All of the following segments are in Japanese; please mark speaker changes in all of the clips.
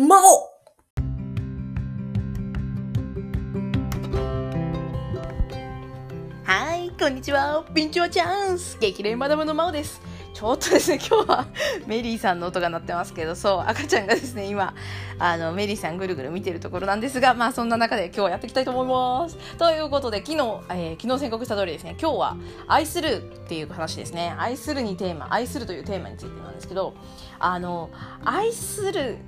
Speaker 1: 魔王はい、こんにちは。ピンチはチャンス激励マダムの魔王です。ちょっとですね、今日はメリーさんの音が鳴ってますけど、そう、赤ちゃんがですね、今、あの、メリーさんぐるぐる見てるところなんですが、まあそんな中で今日はやっていきたいと思います。ということで、昨日、えー昨日宣告した通りですね、今日は愛するっていう話ですね。愛するにテーマ、愛するというテーマについてなんですけど、あの、愛する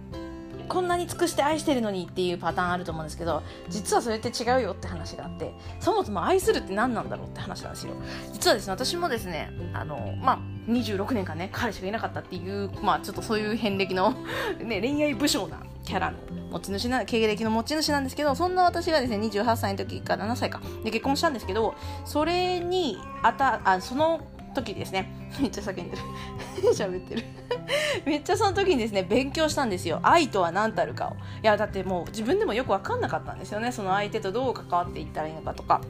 Speaker 1: こんなに尽くして愛してるのにっていうパターンあると思うんですけど実はそれって違うよって話があってそもそも愛するって何なんだろうって話なんですよ。実はですね私もですねあのまあ26年間ね彼氏がいなかったっていうまあちょっとそういう遍歴の、ね、恋愛武将なキャラの持ち主な経歴の持ち主なんですけどそんな私がですね28歳の時か7歳かで結婚したんですけどそれにあたあその時ですね。めっちゃ叫んでる。喋ってる。めっちゃその時にですね勉強したんですよ。愛とは何たるかを。いやだってもう自分でもよく分かんなかったんですよね。その相手とどう関わっていったらいいのかとか。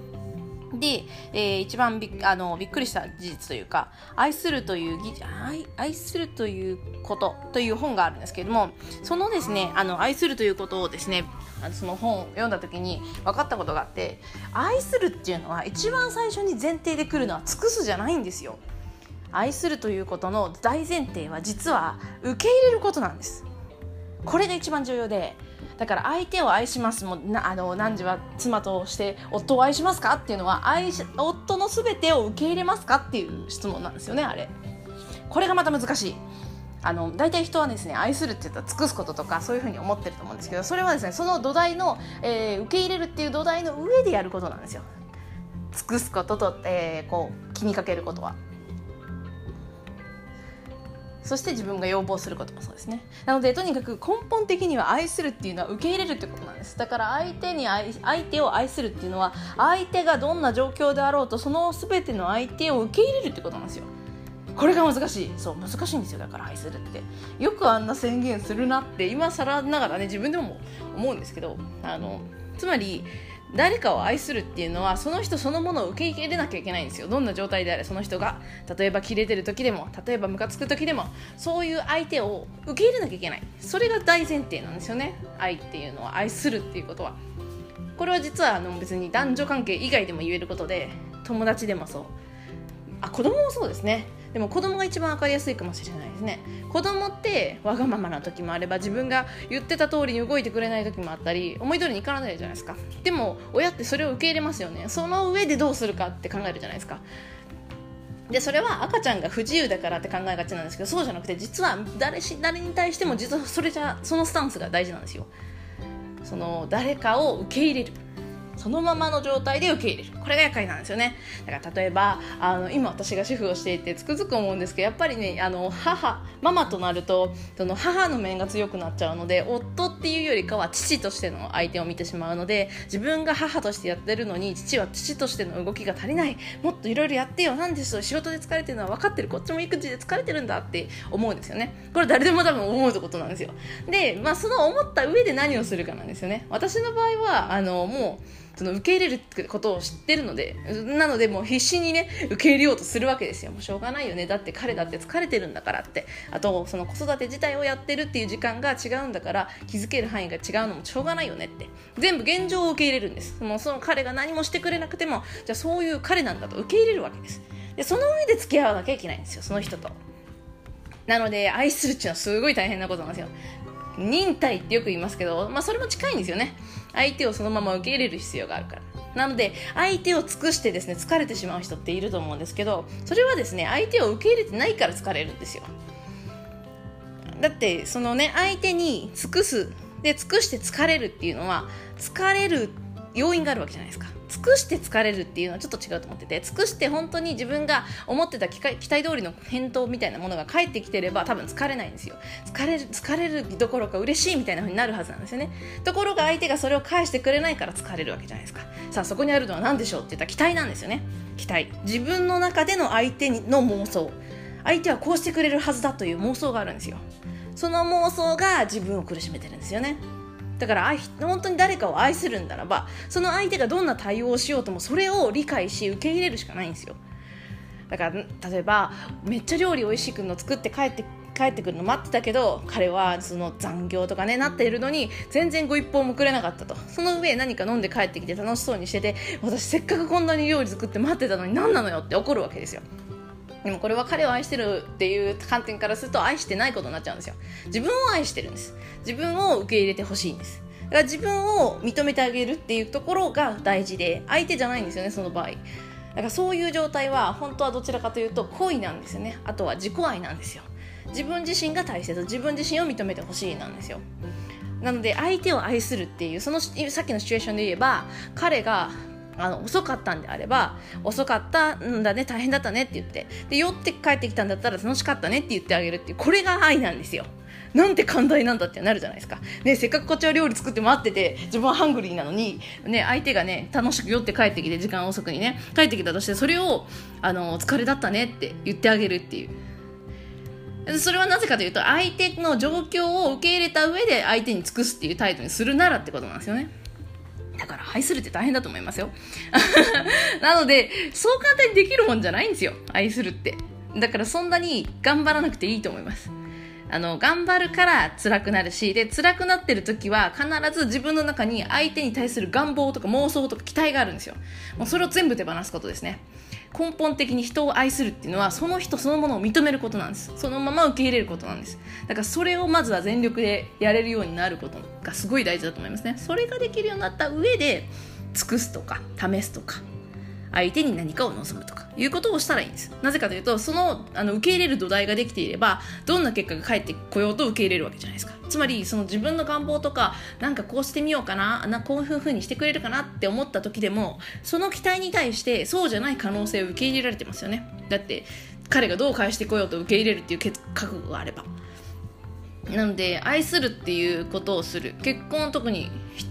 Speaker 1: で、えー一番びあのびっくりした事実というか愛するという愛愛するということという本があるんですけれどもそのですねあの愛するということをですねその本を読んだ時に分かったことがあって愛するっていうのは一番最初に前提で来るのは尽くすじゃないんですよ。愛するということの大前提は実は受け入れることなんです。これが一番重要でだから相手を愛しますもなあの何時は妻として夫を愛しますかっていうのは愛し夫の全てを受け入れますかっていう質問なんですよねあれ。これがまた難しい。あの大体人はですね愛するって言ったら尽くすこととかそういうふうに思ってると思うんですけどそれはですねその土台の、えー受け入れるっていう土台の上でやることなんですよ。尽くすことと、えーこう気にかけることは。そして自分が要望することもそうですね。なのでとにかく根本的には愛するっていうのは受け入れるってことなんです。だから相手に愛相手を愛するっていうのは相手がどんな状況であろうとその全ての相手を受け入れるってことなんですよ。これが難しい。そう難しいんですよ。だから愛するって。よくあんな宣言するなって今更ながらね自分でも思うんですけどあのつまり誰かを愛するっていうのはその人そのものを受け入れなきゃいけないんですよ。どんな状態であれその人が。例えばキレてる時でも例えばムカつく時でもそういう相手を受け入れなきゃいけない。それが大前提なんですよね。愛っていうのは愛するっていうことは。これは実はあの別に男女関係以外でも言えることで友達でもそう。あ子供もそうですね。でも子供が一番分かりやすいかもしれないですね。子供ってわがままな時もあれば自分が言ってた通りに動いてくれない時もあったり思い通りにいかないじゃないですか。でも親ってそれを受け入れますよね。その上でどうするかって考えるじゃないですか。でそれは赤ちゃんが不自由だからって考えがちなんですけどそうじゃなくて実は誰し誰に対しても実はそれじゃそのスタンスが大事なんですよ。その誰かを受け入れる。そのままの状態で受け入れる。これが厄介なんですよね。だから例えばあの今私が主婦をしていてつくづく思うんですけどやっぱりねあの母ママとなるとその母の面が強くなっちゃうので夫っていうよりかは父としての相手を見てしまうので自分が母としてやってるのに父は父としての動きが足りない。もっといろいろやってよなんでそう仕事で疲れてるのは分かってる。こっちも育児で疲れてるんだって思うんですよね。これ誰でも多分思うことなんですよ。で、まあ、その思った上で何をするかなんですよね。私の場合はあのもうその受け入れることを知ってるのでなのでもう必死にね受け入れようとするわけですよ。もうしょうがないよね。だって彼だって疲れてるんだからって。あとその子育て自体をやってるっていう時間が違うんだから気づける範囲が違うのもしょうがないよねって。全部現状を受け入れるんです。もうその彼が何もしてくれなくてもじゃあそういう彼なんだと受け入れるわけです。でその上で付き合わなきゃいけないんですよ。その人と。なので愛するっていうのはすごい大変なことなんですよ。忍耐ってよく言いますけど、まあ、それも近いんですよね。相手をそのまま受け入れる必要があるから。なので相手を尽くしてですね疲れてしまう人っていると思うんですけどそれはですね相手を受け入れてないから疲れるんですよ。だってそのね相手に尽くすで尽くして疲れるっていうのは疲れる要因があるわけじゃないですか。尽くして疲れるっていうのはちょっと違うと思ってて尽くして本当に自分が思ってた期待期待通りの返答みたいなものが返ってきてれば多分疲れないんですよ。疲れる疲れるどころか嬉しいみたいな風になるはずなんですよね。ところが相手がそれを返してくれないから疲れるわけじゃないですか。さあそこにあるのは何でしょうって言ったら期待なんですよね。期待。自分の中での相手の妄想。相手はこうしてくれるはずだという妄想があるんですよ。その妄想が自分を苦しめてるんですよね。だから本当に誰かを愛するんならばその相手がどんな対応をしようともそれを理解し受け入れるしかないんですよ。だから例えばめっちゃ料理美味しくの作って帰って帰ってくるの待ってたけど彼はその残業とかねなっているのに全然ご一報もくれなかったと。その上何か飲んで帰ってきて楽しそうにしてて私せっかくこんなに料理作って待ってたのに何なのよって怒るわけですよ。でもこれは彼を愛してるっていう観点からすると愛してないことになっちゃうんですよ。自分を愛してるんです。自分を受け入れてほしいんです。だから自分を認めてあげるっていうところが大事で相手じゃないんですよねその場合。だからそういう状態は本当はどちらかというと恋なんですよね。あとは自己愛なんですよ。自分自身が大切。自分自身を認めてほしいなんですよ。なので相手を愛するっていうそのさっきのシチュエーションで言えば彼があの遅かったんであれば遅かったんだね大変だったねって言ってで酔って帰ってきたんだったら楽しかったねって言ってあげるっていうこれが愛なんですよ。なんて寛大なんだってなるじゃないですか、ね、せっかくこっちは料理作って待ってて自分はハングリーなのに、ね、相手がね楽しく酔って帰ってきて時間遅くにね帰ってきたとしてそれをあの疲れだったねって言ってあげるっていう。それはなぜかというと相手の状況を受け入れた上で相手に尽くすっていう態度にするならってことなんですよね。だから愛するって大変だと思いますよ。なので、そう簡単にできるもんじゃないんですよ。愛するって。だからそんなに頑張らなくていいと思います。あの、頑張るから辛くなるし、で、辛くなってる時は必ず自分の中に相手に対する願望とか妄想とか期待があるんですよ。もうそれを全部手放すことですね。根本的に人を愛するっていうのはその人そのものを認めることなんです。そのまま受け入れることなんです。だからそれをまずは全力でやれるようになることがすごい大事だと思いますね。それができるようになった上で尽くすとか試すとか相手に何かを望むとかいうことをしたらいいんです。なぜかというとそのあの受け入れる土台ができていればどんな結果が返ってこようと受け入れるわけじゃないですか。つまりその自分の願望とかなんかこうしてみようかななこういうふうにしてくれるかなって思った時でもその期待に対してそうじゃない可能性を受け入れられてますよね。だって彼がどう返してこようと受け入れるっていう覚悟があれば。なので愛するっていうことをする。結婚特に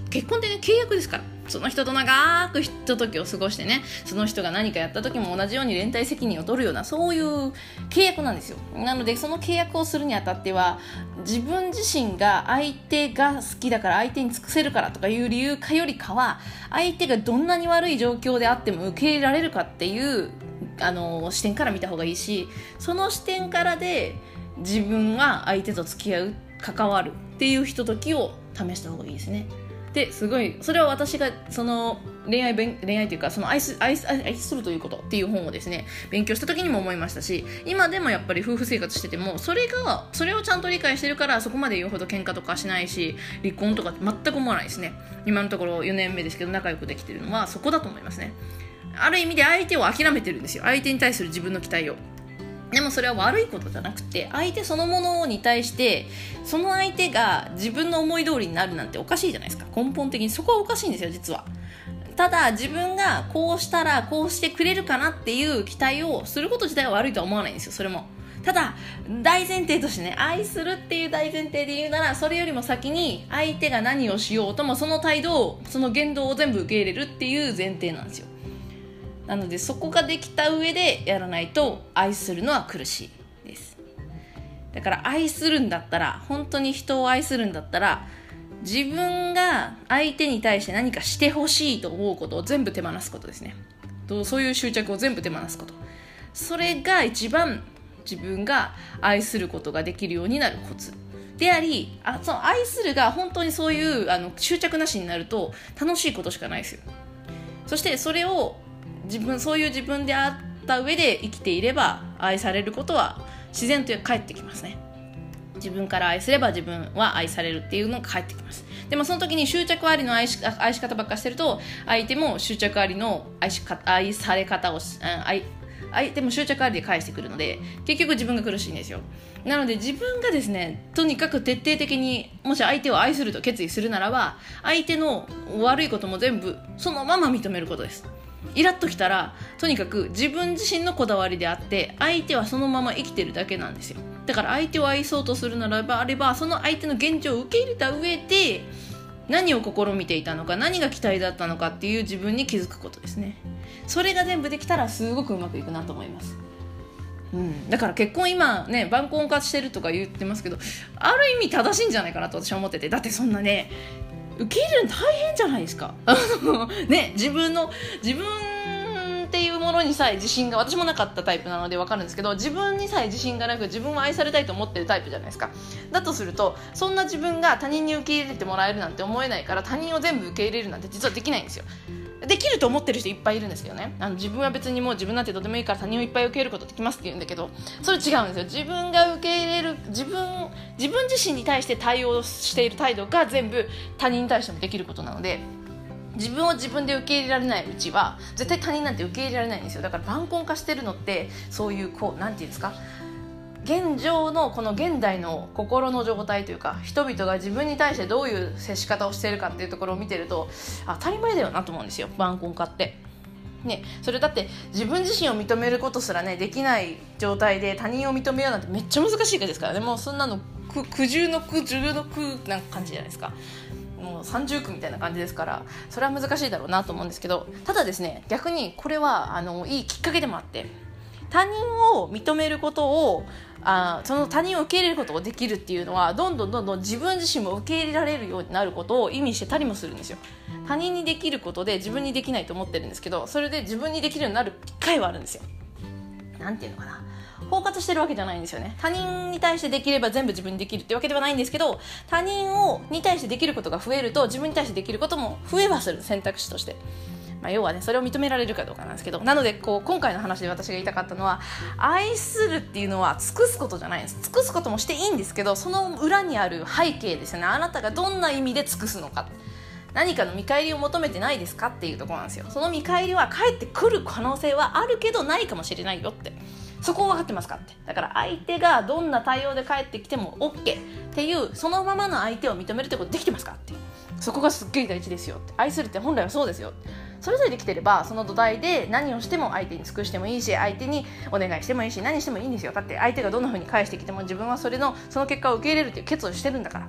Speaker 1: 結婚ってね契約ですから。その人と長くひと時を過ごしてねその人が何かやった時も同じように連帯責任を取るようなそういう契約なんですよなのでその契約をするにあたっては自分自身が相手が好きだから相手に尽くせるからとかいう理由かよりかは相手がどんなに悪い状況であっても受け入れられるかっていうあの視点から見た方がいいしその視点からで自分が相手と付き合う関わるっていうひとときを試した方がいいですね。ですごいそれは私がその恋愛恋愛というかその愛す愛す愛するということっていう本をですね勉強した時にも思いましたし今でもやっぱり夫婦生活しててもそれがそれをちゃんと理解してるからそこまで言うほど喧嘩とかしないし離婚とか全く思わないですね。今のところ4年目ですけど仲良くできてるのはそこだと思いますね。ある意味で相手を諦めてるんですよ。相手に対する自分の期待を。でもそれは悪いことじゃなくて相手そのものに対してその相手が自分の思い通りになるなんておかしいじゃないですか。根本的にそこはおかしいんですよ実は。ただ自分がこうしたらこうしてくれるかなっていう期待をすること自体は悪いとは思わないんですよそれも。ただ大前提としてね愛するっていう大前提で言うならそれよりも先に相手が何をしようともその態度をその言動を全部受け入れるっていう前提なんですよ。なのでそこができた上でやらないと愛するのは苦しいです。だから愛するんだったら本当に人を愛するんだったら自分が相手に対して何かしてほしいと思うことを全部手放すことですね。そういう執着を全部手放すこと。それが一番自分が愛することができるようになるコツでありあその愛するが本当にそういうあの執着なしになると楽しいことしかないですよ。そしてそれを自分そういう自分であった上で生きていれば愛されることは自然と返ってきますね。自分から愛すれば自分は愛されるっていうのが返ってきます。でもその時に執着ありの愛し愛し方ばっかしてると相手も執着ありの愛しか愛され方を愛相手も執着ありで返してくるので結局自分が苦しいんですよ。なので自分がですねとにかく徹底的にもし相手を愛すると決意するならば相手の悪いことも全部そのまま認めることです。イラッときたらとにかく自分自身のこだわりであって相手はそのまま生きてるだけなんですよ。だから相手を愛そうとするならばあればその相手の現状を受け入れた上で何を試みていたのか何が期待だったのかっていう自分に気づくことですね。それが全部できたらすごくうまくいくなと思います。うん、だから結婚今ね晩婚化してるとか言ってますけどある意味正しいんじゃないかなと私は思ってて。だってそんなね受け入れるの大変じゃないですか。ね自分の自分っていうものにさえ自信が私もなかったタイプなので分かるんですけど自分にさえ自信がなく自分は愛されたいと思ってるタイプじゃないですか。だとするとそんな自分が他人に受け入れてもらえるなんて思えないから他人を全部受け入れるなんて実はできないんですよ。できると思ってる人いっぱいいるんですけどね。あの自分は別にもう自分なんてどうでもいいから他人をいっぱい受け入れることできますって言うんだけどそれ違うんですよ。自分が受け入れる自分自分自身に対して対応している態度が全部他人に対してもできることなので自分を自分で受け入れられないうちは絶対他人なんて受け入れられないんですよ。だから晩婚化してるのってそういうこうなんていうんですか？現状のこの現代の心の状態というか人々が自分に対してどういう接し方をしているかっていうところを見てると当たり前だよなと思うんですよ晩婚化って。ね、それだって自分自身を認めることすらねできない状態で他人を認めようなんてめっちゃ難しいですからねもうそんなの苦苦渋の苦渋の苦なんか感じじゃないですかもう三重苦みたいな感じですからそれは難しいだろうなと思うんですけどただですね逆にこれはあのいいきっかけでもあって他人を認めることをあその他人を受け入れることができるっていうのはどんどんどんどん自分自身も受け入れられるようになることを意味してたりもするんですよ。他人にできることで自分にできないと思ってるんですけどそれで自分にできるようになる機会はあるんですよ。なんていうのかな。包括してるわけじゃないんですよね。他人に対してできれば全部自分にできるってわけではないんですけど他人をに対してできることが増えると自分に対してできることも増えはする。選択肢として。まあ、要はねそれを認められるかどうかなんですけどなのでこう今回の話で私が言いたかったのは愛するっていうのは尽くすことじゃないです。尽くすこともしていいんですけどその裏にある背景ですよね。あなたがどんな意味で尽くすのか。何かの見返りを求めてないですかっていうところなんですよ。その見返りは返ってくる可能性はあるけどないかもしれないよって。そこを分かってますかって。だから相手がどんな対応で返ってきても OK っていうそのままの相手を認めるってことできてますかって。そこがすっげえ大事ですよって。愛するって本来はそうですよって。それぞれできてればその土台で何をしても相手に尽くしてもいいし相手にお願いしてもいいし何してもいいんですよ。だって相手がどんな風に返してきても自分はそれのその結果を受け入れるっていう決をしてるんだから。っ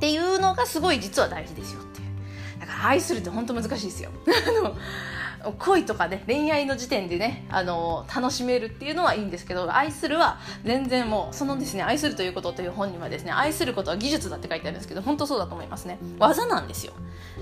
Speaker 1: ていうのがすごい実は大事ですよっていう。だから愛するって本当難しいですよ。恋とかね恋愛の時点でねあの楽しめるっていうのはいいんですけど愛するは全然もうそのですね愛するということという本にはですね愛することは技術だって書いてあるんですけど本当そうだと思いますね。技なんですよ。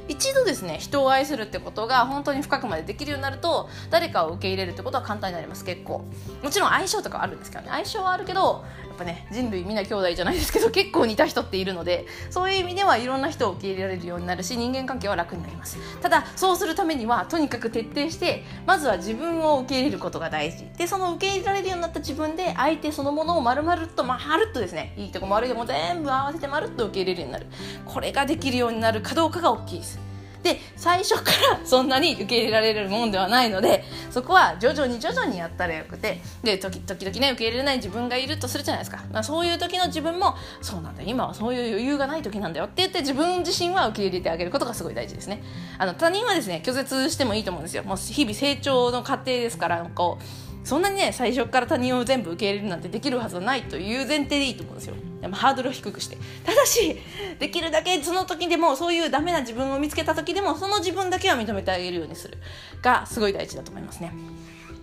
Speaker 1: 一度ですね人を愛するってことが本当に深くまでできるようになると誰かを受け入れるってことは簡単になります結構。もちろん相性とかあるんですけどね。相性はあるけどやっぱね人類みんな兄弟じゃないですけど結構似た人っているのでそういう意味ではいろんな人を受け入れられるようになるし人間関係は楽になります。ただそうするためにはとにかく徹底してまずは自分を受け入れることが大事。でその受け入れられるようになった自分で相手そのものを丸々とまるっとですねいいとこも悪いとこも全部合わせてまるっと受け入れるようになる。これができるようになるかどうかが大きいです。で最初から そんなに受け入れられるもんではないのでそこは徐々に徐々にやったらよくてで時々ね受け入れられない自分がいるとするじゃないですか、まあ、そういう時の自分もそうなんだ今はそういう余裕がない時なんだよって言って自分自身は受け入れてあげることがすごい大事ですね。あの他人はですね拒絶してもいいと思うんですよ。もう日々成長の過程ですからこうそんなにね最初から他人を全部受け入れるなんてできるはずはないという前提でいいと思うんですよ。でもハードルを低くして。ただしできるだけその時でもそういうダメな自分を見つけた時でもその自分だけは認めてあげるようにする。がすごい大事だと思いますね。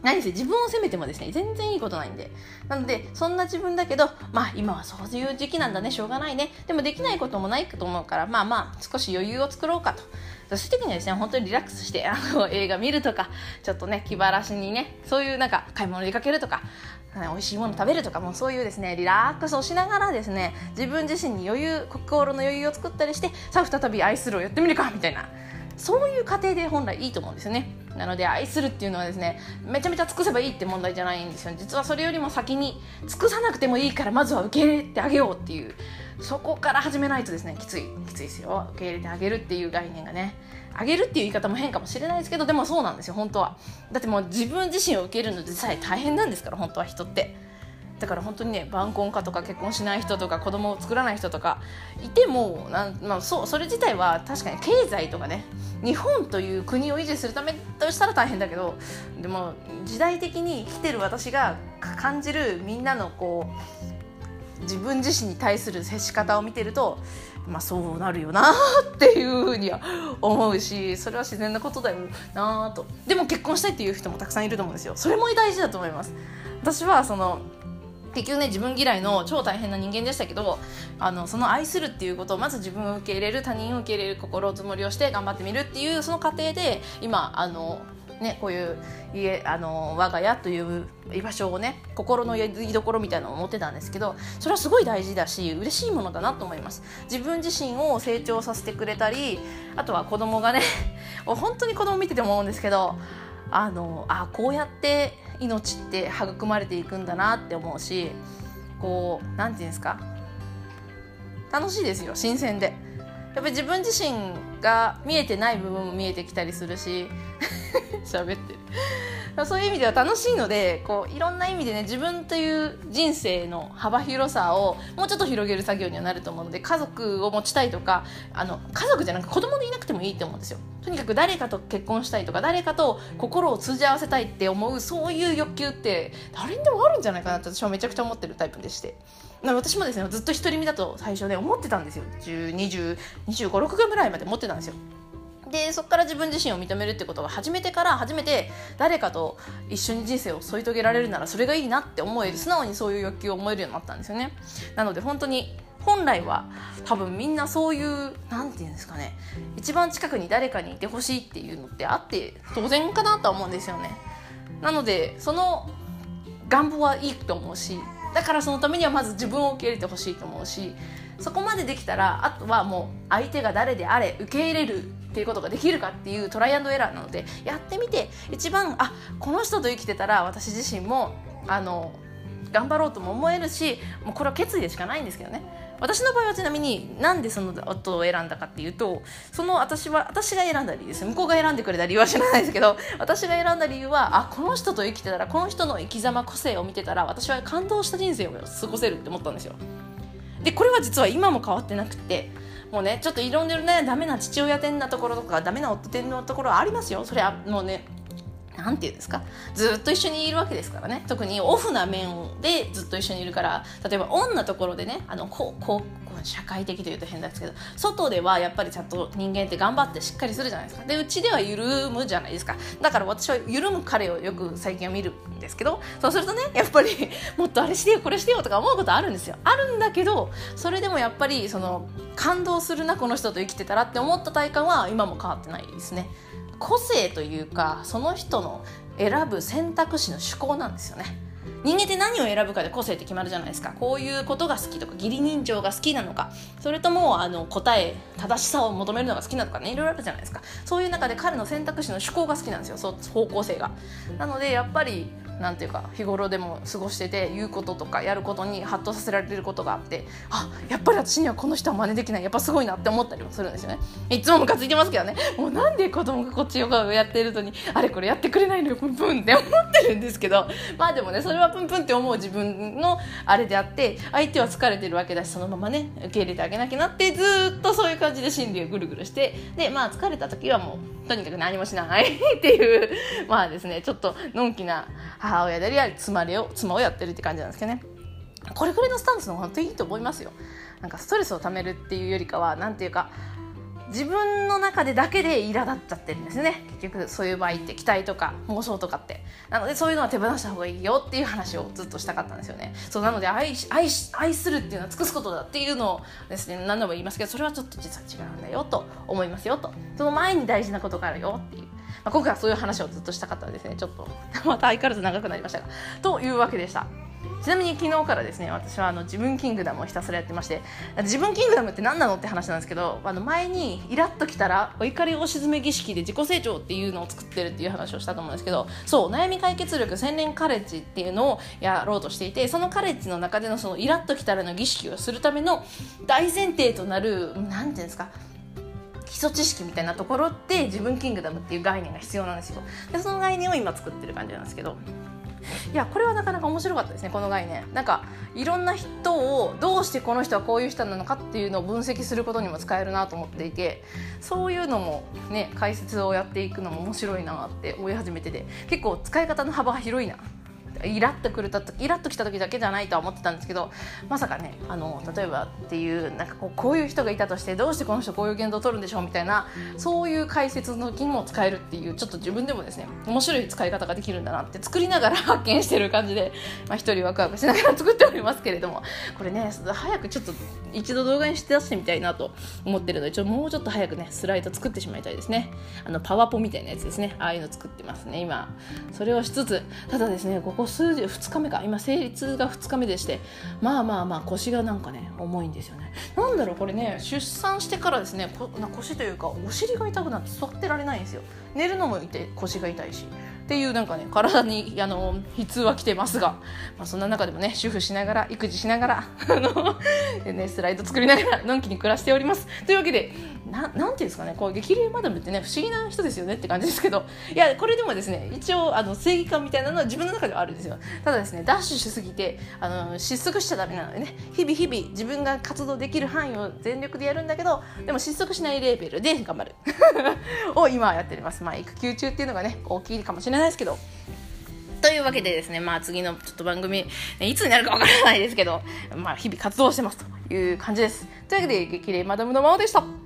Speaker 1: 何せ自分を責めてもですね全然いいことないんで。なのでそんな自分だけどまあ今はそういう時期なんだねしょうがないね。でもできないこともないと思うからまあまあ少し余裕を作ろうかと。そういう時にはですね本当にリラックスして あの映画見るとかちょっとね気晴らしにねそういうなんか買い物出かけるとか美味しいもの食べるとかもそういうですねリラックスをしながらですね自分自身に余裕心の余裕を作ったりしてさあ再び愛するをやってみるかみたいなそういう過程で本来いいと思うんですよね。なので愛するっていうのはですねめちゃめちゃ尽くせばいいって問題じゃないんですよ。実はそれよりも先に尽くさなくてもいいからまずは受け入れてあげようっていうそこから始めないとですねきついきついですよ。受け入れてあげるっていう概念がね。あげるっていう言い方も変かもしれないですけどでもそうなんですよ本当は。だってもう自分自身を受けるのでさえ大変なんですから本当は人って。だから本当にね晩婚化とか結婚しない人とか子供を作らない人とかいてもなん、まあ、そうそれ自体は確かに経済とかね日本という国を維持するためとしたら大変だけどでも時代的に生きてる私が感じるみんなのこう自分自身に対する接し方を見てるとまあそうなるよなっていうふうには思うしそれは自然なことだよなと。でも結婚したいっていう人もたくさんいると思うんですよ。それも大事だと思います。私はその結局ね自分嫌いの超大変な人間でしたけどあのその愛するっていうことをまず自分を受け入れる他人を受け入れる心づもりをして頑張ってみるっていうその過程で今あのね、こういう家あの我が家という居場所をね心の居所みたいなのを持ってたんですけどそれはすごい大事だし嬉しいものだなと思います。自分自身を成長させてくれたりあとは子供がね 本当に子供見てても思うんですけどあのあこうやって命って育まれていくんだなって思うしこう何て言うんですか楽しいですよ新鮮で。やっぱり自分自身が見えてない部分も見えてきたりするし 喋ってる。そういう意味では楽しいのでこういろんな意味でね自分という人生の幅広さをもうちょっと広げる作業にはなると思うので家族を持ちたいとかあの家族じゃなく子供でいなくてもいいと思うんですよ。とにかく誰かと結婚したいとか誰かと心を通じ合わせたいって思うそういう欲求って誰にでもあるんじゃないかなって私はめちゃくちゃ思ってるタイプでして。私もですねずっと独り身だと最初ね思ってたんですよ。20 25、6ぐらいまで持ってたんですよ。でそこから自分自身を認めるってことが始めてから初めて誰かと一緒に人生を添い遂げられるならそれがいいなって思える素直にそういう欲求を思えるようになったんですよね。なので本当に本来は多分みんなそういう何て言うんですかね一番近くに誰かにいてほしいっていうのってあって当然かなとは思うんですよね。なのでその願望はいいと思うしだからそのためにはまず自分を受け入れてほしいと思うしそこまでできたらあとはもう相手が誰であれ受け入れるっていうことができるかっていうトライアンドエラーなのでやってみて一番あこの人と生きてたら私自身もあの頑張ろうとも思えるしもうこれは決意でしかないんですけどね。私の場合はちなみになんでその夫を選んだかっていうとその私は私が選んだ理由です。向こうが選んでくれた理由は知らないですけど私が選んだ理由はあこの人と生きてたらこの人の生き様個性を見てたら私は感動した人生を過ごせるって思ったんですよ。でこれは実は今も変わってなくてもうねちょっといろんなねダメな父親的なところとかダメな夫的なところありますよ。それはもうねなんていうんですか？ずっと一緒にいるわけですからね。特にオフな面でずっと一緒にいるから例えばオンなところでねあのこうこう社会的というと変ですけど外ではやっぱりちゃんと人間って頑張ってしっかりするじゃないですか。でうちでは緩むじゃないですか。だから私は緩む彼をよく最近は見るんですけどそうするとねやっぱりもっとあれしてよこれしてよとか思うことあるんですよ。あるんだけどそれでもやっぱりその感動するなこの人と生きてたらって思った体感は今も変わってないですね。個性というかその人の選ぶ選択肢の趣向なんですよね。人間って何を選ぶかで個性って決まるじゃないですか。こういうことが好きとか義理人情が好きなのか。それともあの答え正しさを求めるのが好きなのかね。いろいろあるじゃないですか。そういう中で彼の選択肢の趣向が好きなんですよ。そ方向性が。なのでやっぱりなんていうか日頃でも過ごしてて言うこととかやることにハッとさせられることがあってあやっぱり私にはこの人は真似できないやっぱすごいなって思ったりもするんですよね。いつもムカついてますけどね。もうなんで子供がこっちヨガをやってるのにあれこれやってくれないのよプンプンって思ってるんですけど。まあでもねそれはプンプンって思う自分のあれであって相手は疲れてるわけだしそのままね受け入れてあげなきゃなってずっとそういう感じで心理がぐるぐるしてでまあ疲れた時はもうとにかく何もしないっていうまあですねちょっとのんきな母親であり妻を妻をやってるって感じなんですけどね。これぐらいのスタンスの本当にいいと思いますよ。なんかストレスをためるっていうよりかは何ていうか自分の中でだけで苛立っちゃってるんですね。結局そういう場合って期待とか妄想とかって。なのでそういうのは手放した方がいいよっていう話をずっとしたかったんですよね。そうなので愛愛愛するっていうのは尽くすことだっていうのをですね何度も言いますけどそれはちょっと実は違うんだよと思いますよと。その前に大事なことがあるよっていう、まあ、今回はそういう話をずっとしたかったんですね。ちょっと。また相変わらず長くなりましたが。というわけでした。ちなみに昨日からですね私はあの自分キングダムをひたすらやってまして自分キングダムって何なのって話なんですけどあの前にイラッときたらお怒りを鎮め儀式で自己成長っていうのを作ってるっていう話をしたと思うんですけどそう悩み解決力千年カレッジっていうのをやろうとしていてそのカレッジの中でのそのイラッときたらの儀式をするための大前提となる何ていうんですか基礎知識みたいなところって自分キングダムっていう概念が必要なんですよ。でその概念を今作ってる感じなんですけど。いやこれはなかなか面白かったですねこの概念。なんかいろんな人をどうしてこの人はこういう人なのかっていうのを分析することにも使えるなと思っていてそういうのもね解説をやっていくのも面白いなって思い始めてて結構使い方の幅が広いな。イラッとくるとイラッときた時だけじゃないとは思ってたんですけどまさかねあの例えばっていうなんかこうこういう人がいたとしてどうしてこの人こういう言動を取るんでしょうみたいなそういう解説の時にも使えるっていうちょっと自分でもですね面白い使い方ができるんだなって作りながら発見してる感じで、まあ、一人ワクワクしながら作っておりますけれどもこれね早くちょっと一度動画にして出してみたいなと思ってるのでちょもうちょっと早くねスライド作ってしまいたいですね。あのパワポみたいなやつですね。ああいうの作ってますね今。それをしつつただですねここ数日2日目か。今生理痛が2日目でしてまあまあまあ腰がなんかね重いんですよね。なんだろうこれね出産してからですねこな腰というかお尻が痛くなって座ってられないんですよ。寝るのもいて腰が痛いし。っていうなんかね体にあの悲痛は来てますが、まあ、そんな中でもね主婦しながら育児しながらあの、ね、スライド作りながらのんきに暮らしております。というわけでななんていうんですかねこう激励マダムってね不思議な人ですよねって感じですけどいやこれでもですね一応あの正義感みたいなのは自分の中ではあるんですよただですねダッシュしすぎてあの失速しちゃダメなのでね日々日々自分が活動できる範囲を全力でやるんだけどでも失速しないレベルで頑張る を今はやっておりますまあ育休中っていうのがね大きいかもしれないですけどというわけでですね、まあ次のちょっと番組、いつになるかわからないですけど、まあ日々活動してますという感じです。というわけで、激励マダムのままでした。